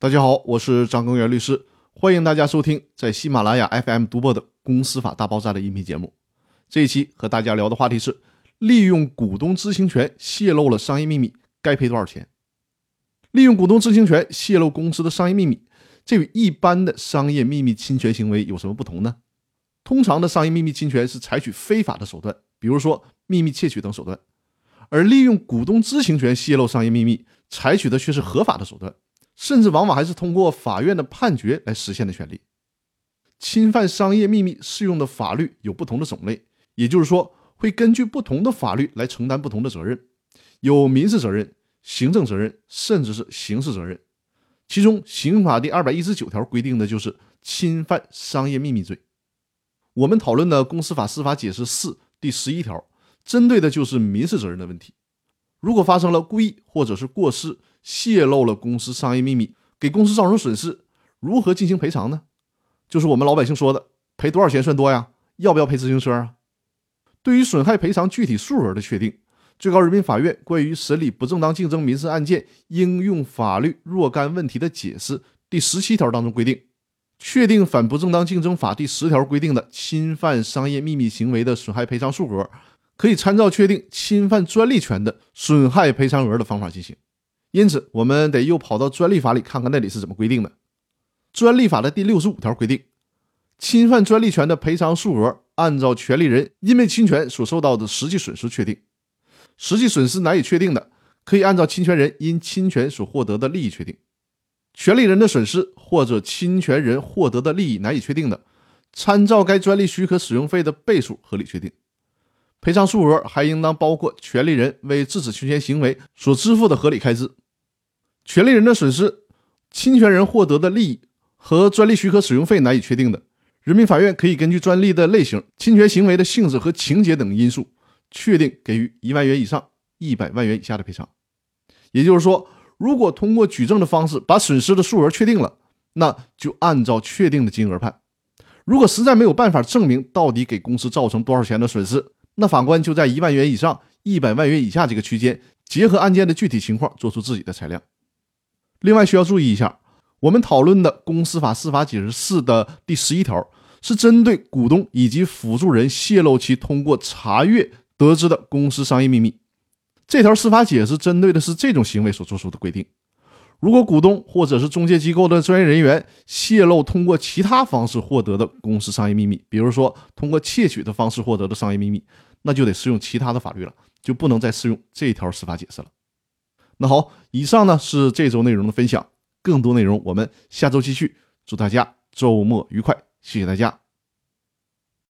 大家好，我是张根源律师，欢迎大家收听在喜马拉雅 FM 独播的《公司法大爆炸》的音频节目。这一期和大家聊的话题是：利用股东知情权泄露了商业秘密，该赔多少钱？利用股东知情权泄露公司的商业秘密，这与一般的商业秘密侵权行为有什么不同呢？通常的商业秘密侵权是采取非法的手段，比如说秘密窃取等手段，而利用股东知情权泄露商业秘密，采取的却是合法的手段。甚至往往还是通过法院的判决来实现的权利。侵犯商业秘密适用的法律有不同的种类，也就是说，会根据不同的法律来承担不同的责任，有民事责任、行政责任，甚至是刑事责任。其中，刑法第二百一十九条规定的就是侵犯商业秘密罪。我们讨论的公司法司法解释四第十一条，针对的就是民事责任的问题。如果发生了故意或者是过失，泄露了公司商业秘密，给公司造成损失，如何进行赔偿呢？就是我们老百姓说的，赔多少钱算多呀？要不要赔自行车啊？对于损害赔偿具体数额的确定，最高人民法院关于审理不正当竞争民事案件应用法律若干问题的解释第十七条当中规定，确定反不正当竞争法第十条规定的侵犯商业秘密行为的损害赔偿数额，可以参照确定侵犯专利权的损害赔偿额的方法进行。因此，我们得又跑到专利法里看看那里是怎么规定的。专利法的第六十五条规定，侵犯专利权的赔偿数额按照权利人因为侵权所受到的实际损失确定。实际损失难以确定的，可以按照侵权人因侵权所获得的利益确定。权利人的损失或者侵权人获得的利益难以确定的，参照该专利许可使用费的倍数合理确定。赔偿数额还应当包括权利人为制止侵权行为所支付的合理开支。权利人的损失、侵权人获得的利益和专利许可使用费难以确定的，人民法院可以根据专利的类型、侵权行为的性质和情节等因素，确定给予一万元以上一百万元以下的赔偿。也就是说，如果通过举证的方式把损失的数额确定了，那就按照确定的金额判。如果实在没有办法证明到底给公司造成多少钱的损失，那法官就在一万元以上一百万元以下这个区间，结合案件的具体情况做出自己的裁量。另外需要注意一下，我们讨论的《公司法司法解释四》的第十一条，是针对股东以及辅助人泄露其通过查阅得知的公司商业秘密。这条司法解释针对的是这种行为所做出的规定。如果股东或者是中介机构的专业人员泄露通过其他方式获得的公司商业秘密，比如说通过窃取的方式获得的商业秘密，那就得适用其他的法律了，就不能再适用这条司法解释了。那好，以上呢是这周内容的分享，更多内容我们下周继续。祝大家周末愉快，谢谢大家。